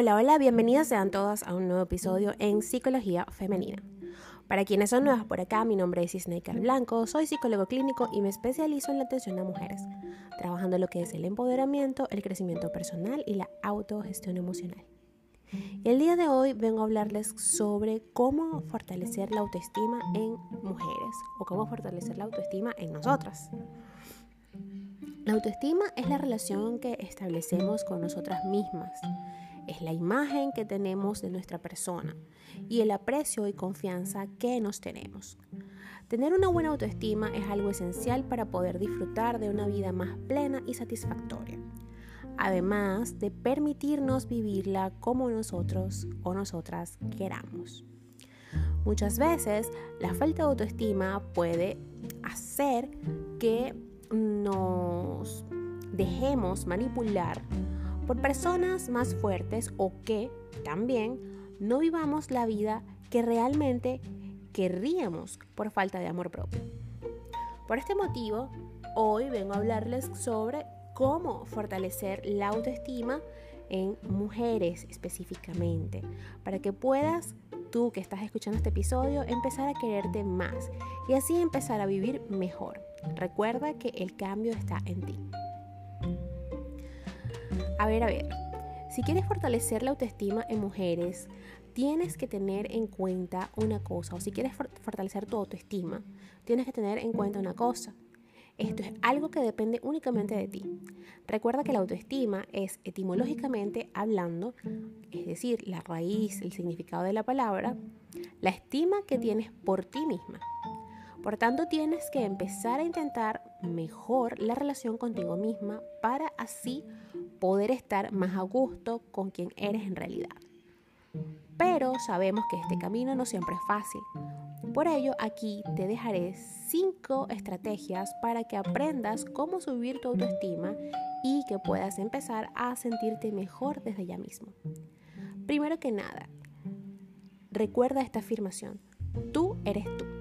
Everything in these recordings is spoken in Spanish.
Hola, hola, bienvenidas sean todas a un nuevo episodio en Psicología Femenina. Para quienes son nuevas por acá, mi nombre es Isnaker Blanco, soy psicólogo clínico y me especializo en la atención a mujeres, trabajando lo que es el empoderamiento, el crecimiento personal y la autogestión emocional. Y el día de hoy vengo a hablarles sobre cómo fortalecer la autoestima en mujeres o cómo fortalecer la autoestima en nosotras. La autoestima es la relación que establecemos con nosotras mismas es la imagen que tenemos de nuestra persona y el aprecio y confianza que nos tenemos. Tener una buena autoestima es algo esencial para poder disfrutar de una vida más plena y satisfactoria, además de permitirnos vivirla como nosotros o nosotras queramos. Muchas veces la falta de autoestima puede hacer que nos dejemos manipular por personas más fuertes o que también no vivamos la vida que realmente querríamos por falta de amor propio. Por este motivo, hoy vengo a hablarles sobre cómo fortalecer la autoestima en mujeres específicamente, para que puedas tú que estás escuchando este episodio empezar a quererte más y así empezar a vivir mejor. Recuerda que el cambio está en ti. A ver, a ver, si quieres fortalecer la autoestima en mujeres, tienes que tener en cuenta una cosa, o si quieres fortalecer tu autoestima, tienes que tener en cuenta una cosa. Esto es algo que depende únicamente de ti. Recuerda que la autoestima es etimológicamente hablando, es decir, la raíz, el significado de la palabra, la estima que tienes por ti misma. Por tanto, tienes que empezar a intentar mejor la relación contigo misma para así poder estar más a gusto con quien eres en realidad. Pero sabemos que este camino no siempre es fácil. Por ello, aquí te dejaré cinco estrategias para que aprendas cómo subir tu autoestima y que puedas empezar a sentirte mejor desde ya mismo. Primero que nada, recuerda esta afirmación. Tú eres tú.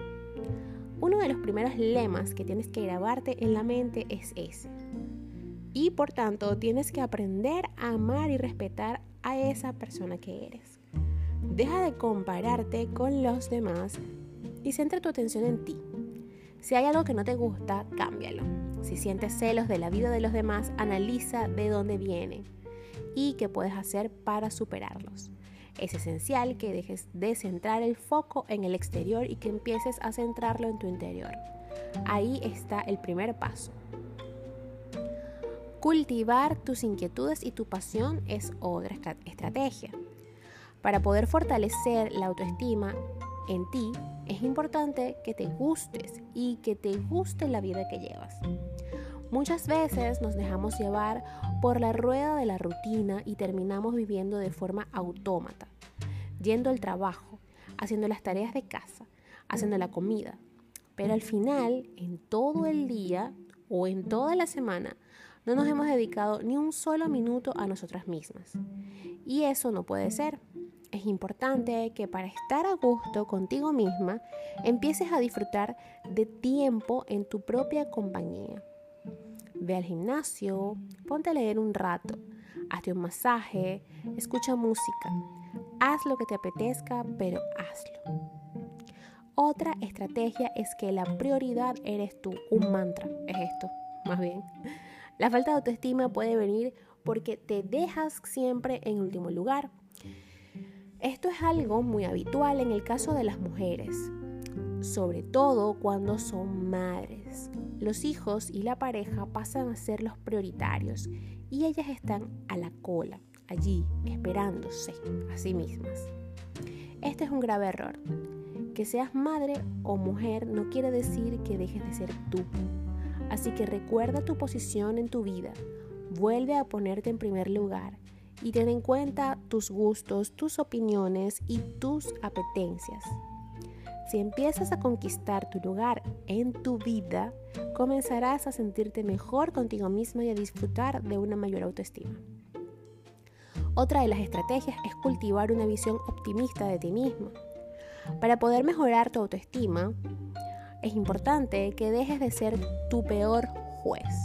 Uno de los primeros lemas que tienes que grabarte en la mente es ese. Y por tanto tienes que aprender a amar y respetar a esa persona que eres. Deja de compararte con los demás y centra tu atención en ti. Si hay algo que no te gusta, cámbialo. Si sientes celos de la vida de los demás, analiza de dónde vienen y qué puedes hacer para superarlos. Es esencial que dejes de centrar el foco en el exterior y que empieces a centrarlo en tu interior. Ahí está el primer paso. Cultivar tus inquietudes y tu pasión es otra estrategia. Para poder fortalecer la autoestima en ti, es importante que te gustes y que te guste la vida que llevas. Muchas veces nos dejamos llevar por la rueda de la rutina y terminamos viviendo de forma autómata, yendo al trabajo, haciendo las tareas de casa, haciendo la comida. Pero al final, en todo el día o en toda la semana, no nos hemos dedicado ni un solo minuto a nosotras mismas. Y eso no puede ser. Es importante que para estar a gusto contigo misma empieces a disfrutar de tiempo en tu propia compañía Ve al gimnasio, ponte a leer un rato, hazte un masaje, escucha música. Haz lo que te apetezca, pero hazlo. Otra estrategia es que la prioridad eres tú. Un mantra es esto, más bien. La falta de autoestima puede venir porque te dejas siempre en último lugar. Esto es algo muy habitual en el caso de las mujeres sobre todo cuando son madres. Los hijos y la pareja pasan a ser los prioritarios y ellas están a la cola, allí, esperándose a sí mismas. Este es un grave error. Que seas madre o mujer no quiere decir que dejes de ser tú. Así que recuerda tu posición en tu vida, vuelve a ponerte en primer lugar y ten en cuenta tus gustos, tus opiniones y tus apetencias. Si empiezas a conquistar tu lugar en tu vida, comenzarás a sentirte mejor contigo misma y a disfrutar de una mayor autoestima. Otra de las estrategias es cultivar una visión optimista de ti mismo. Para poder mejorar tu autoestima, es importante que dejes de ser tu peor juez.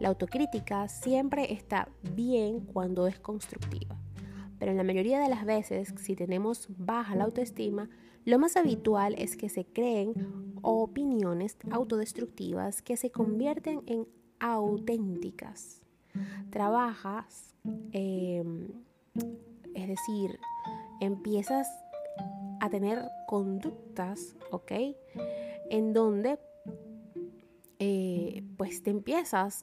La autocrítica siempre está bien cuando es constructiva, pero en la mayoría de las veces, si tenemos baja la autoestima, lo más habitual es que se creen opiniones autodestructivas que se convierten en auténticas. Trabajas, em, es decir, empiezas a tener conductas, ¿ok? En donde eh, pues te empiezas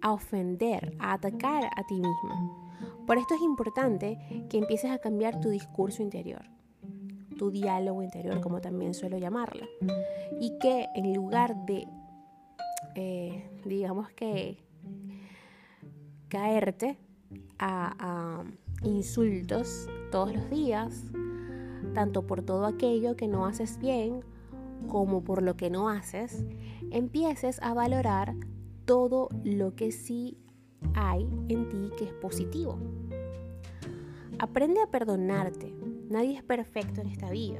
a ofender, a atacar a ti misma. Por esto es importante que empieces a cambiar tu discurso interior, tu diálogo interior, como también suelo llamarlo. Y que en lugar de, eh, digamos que, caerte a insultos todos los días, tanto por todo aquello que no haces bien como por lo que no haces, empieces a valorar todo lo que sí hay en ti que es positivo. Aprende a perdonarte. Nadie es perfecto en esta vida.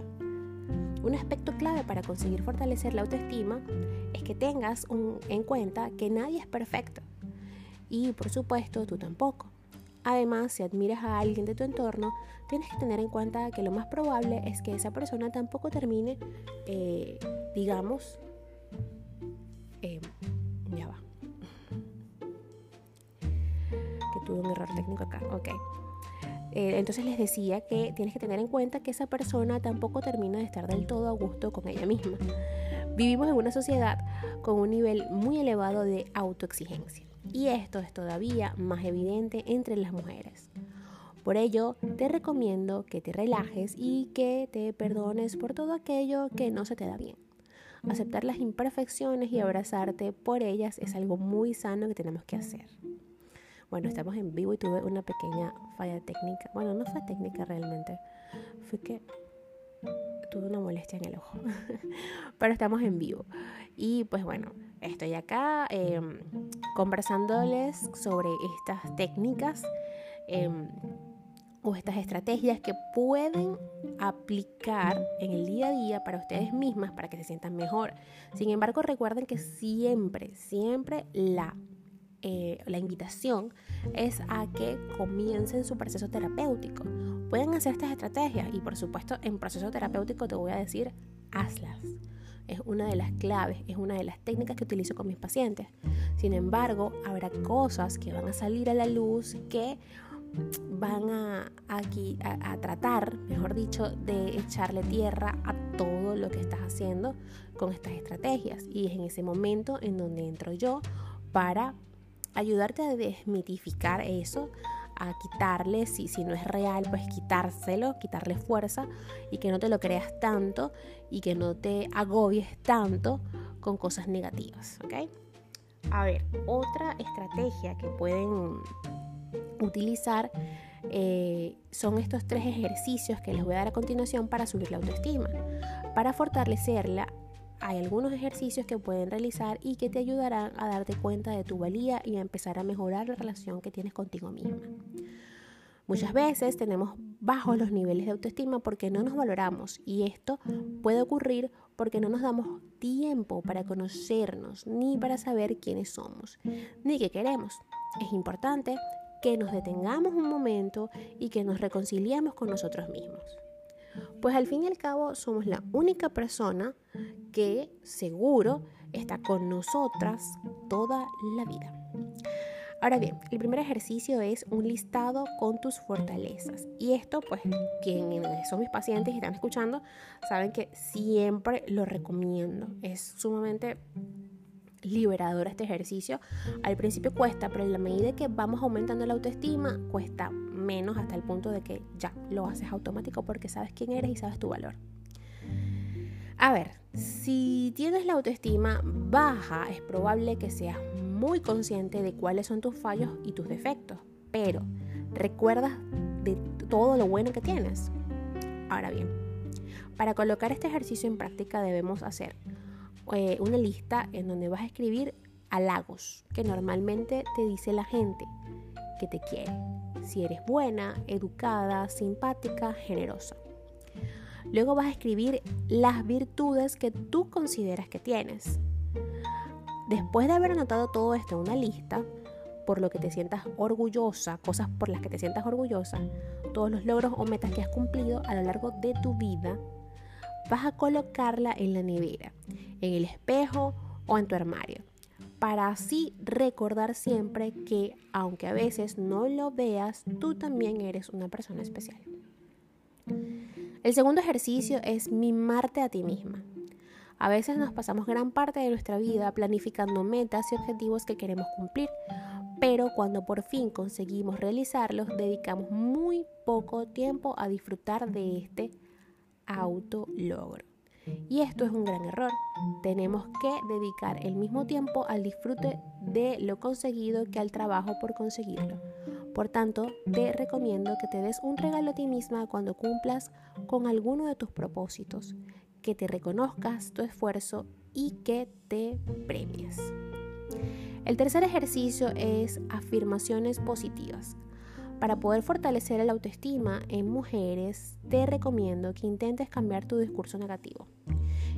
Un aspecto clave para conseguir fortalecer la autoestima es que tengas en cuenta que nadie es perfecto. Y por supuesto, tú tampoco. Además, si admiras a alguien de tu entorno, tienes que tener en cuenta que lo más probable es que esa persona tampoco termine, eh, digamos, eh, ya va. Que tuve un error técnico acá, ok. Eh, entonces les decía que tienes que tener en cuenta que esa persona tampoco termina de estar del todo a gusto con ella misma. Vivimos en una sociedad con un nivel muy elevado de autoexigencia y esto es todavía más evidente entre las mujeres. Por ello, te recomiendo que te relajes y que te perdones por todo aquello que no se te da bien. Aceptar las imperfecciones y abrazarte por ellas es algo muy sano que tenemos que hacer. Bueno, estamos en vivo y tuve una pequeña falla técnica. Bueno, no fue técnica realmente. Fue que tuve una molestia en el ojo. Pero estamos en vivo. Y pues bueno, estoy acá em, conversándoles sobre estas técnicas em, o estas estrategias que pueden aplicar en el día a día para ustedes mismas para que se sientan mejor. Sin embargo, recuerden que siempre, siempre la eh, la invitación es a que comiencen su proceso terapéutico. Pueden hacer estas estrategias y por supuesto en proceso terapéutico te voy a decir, hazlas. Es una de las claves, es una de las técnicas que utilizo con mis pacientes. Sin embargo, habrá cosas que van a salir a la luz que van a, aquí, a, tratar, mejor dicho, de echarle tierra a todo lo que estás haciendo con estas estrategias. Y es en ese momento en donde entro yo para ayudarte a desmitificar eso, a quitarle, si, si no es real, pues quitárselo, quitarle fuerza y que no te lo creas tanto y que no te agobies tanto con cosas negativas, ¿ok? A ver, otra estrategia que pueden utilizar eh, son estos tres ejercicios que les voy a dar a continuación para subir la autoestima. Para fortalecerla hay algunos ejercicios que pueden realizar y que te ayudarán a darte cuenta de tu valía y a empezar a mejorar la relación que tienes contigo misma. Muchas veces tenemos bajos los niveles de autoestima porque no nos valoramos y esto puede ocurrir porque no nos damos tiempo para conocernos ni para saber quiénes somos ni qué queremos. Es importante que nos detengamos un momento y que nos reconciliemos con nosotros mismos. Pues al fin y al cabo somos la única persona que seguro está con nosotras toda la vida. Ahora bien, el primer ejercicio es un listado con tus fortalezas. Y esto, pues, quienes son mis pacientes y están escuchando, saben que siempre lo recomiendo. Es sumamente liberador este ejercicio. Al principio cuesta, pero en la medida que vamos aumentando la autoestima, cuesta menos hasta el punto de que ya lo haces automático porque sabes quién eres y sabes tu valor. A ver, si tienes la autoestima baja, es probable que seas muy consciente de cuáles son tus fallos y tus defectos, pero recuerdas de todo lo bueno que tienes. Ahora bien, para colocar este ejercicio en práctica debemos hacer eh, una lista en donde vas a escribir halagos que normalmente te dice la gente que te quiere. Si eres buena, educada, simpática, generosa. Luego vas a escribir las virtudes que tú consideras que tienes. Después de haber anotado todo esto en una lista, por lo que te sientas orgullosa, cosas por las que te sientas orgullosa, todos los logros o metas que has cumplido a lo largo de tu vida, vas a colocarla en la nevera, en el espejo o en tu armario, para así recordar siempre que aunque a veces no lo veas, tú también eres una persona especial. El segundo ejercicio es mimarte a ti misma. A veces nos pasamos gran parte de nuestra vida planificando metas y objetivos que queremos cumplir, pero cuando por fin conseguimos realizarlos, dedicamos muy poco tiempo a disfrutar de este autologro. Y esto es un gran error. Tenemos que dedicar el mismo tiempo al disfrute de lo conseguido que al trabajo por conseguirlo. Por tanto, te recomiendo que te des un regalo a ti misma cuando cumplas con alguno de tus propósitos, que te reconozcas tu esfuerzo y que te premies. El tercer ejercicio es afirmaciones positivas. Para poder fortalecer la autoestima en mujeres, te recomiendo que intentes cambiar tu discurso negativo.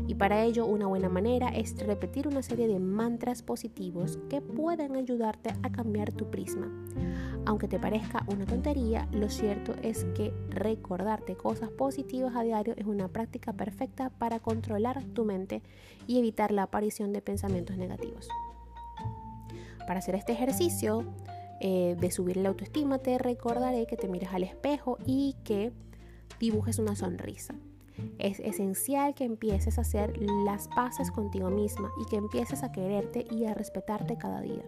Y para ello una buena manera es repetir una serie de mantras positivos que pueden ayudarte a cambiar tu prisma. Aunque te parezca una tontería, lo cierto es que recordarte cosas positivas a diario es una práctica perfecta para controlar tu mente y evitar la aparición de pensamientos negativos. Para hacer este ejercicio eh, de subir la autoestima, te recordaré que te mires al espejo y que dibujes una sonrisa. Es esencial que empieces a hacer las paces contigo misma y que empieces a quererte y a respetarte cada día.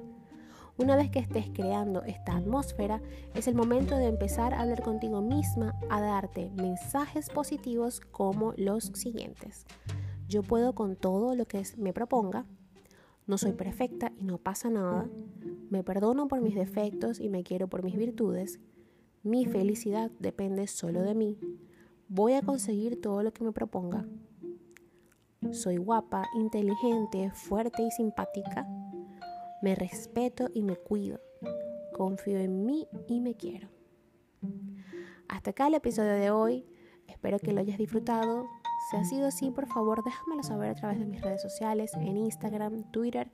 Una vez que estés creando esta atmósfera, es el momento de empezar a hablar contigo misma, a darte mensajes positivos como los siguientes. Yo puedo con todo lo que me proponga, no soy perfecta y no pasa nada. Me perdono por mis defectos y me quiero por mis virtudes. Mi felicidad depende solo de mí. Voy a conseguir todo lo que me proponga. Soy guapa, inteligente, fuerte y simpática. Me respeto y me cuido. Confío en mí y me quiero. Hasta acá el episodio de hoy. Espero que lo hayas disfrutado. Si ha sido así, por favor, déjamelo saber a través de mis redes sociales, en Instagram, Twitter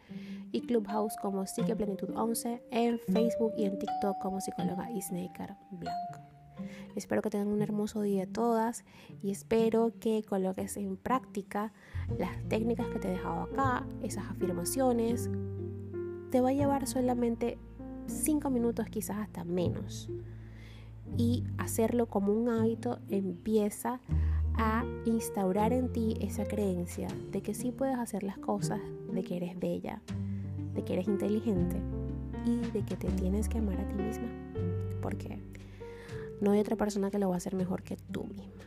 y Clubhouse como Psiqueplenitud11, en Facebook y en TikTok como psicóloga Isnaker Blanco. Espero que tengan un hermoso día todas y espero que coloques en práctica las técnicas que te he dejado acá, esas afirmaciones. Te va a llevar solamente 5 minutos, quizás hasta menos. Y hacerlo como un hábito empieza a instaurar en ti esa creencia de que sí puedes hacer las cosas, de que eres bella, de que eres inteligente y de que te tienes que amar a ti misma. Porque no hay otra persona que lo va a hacer mejor que tú misma.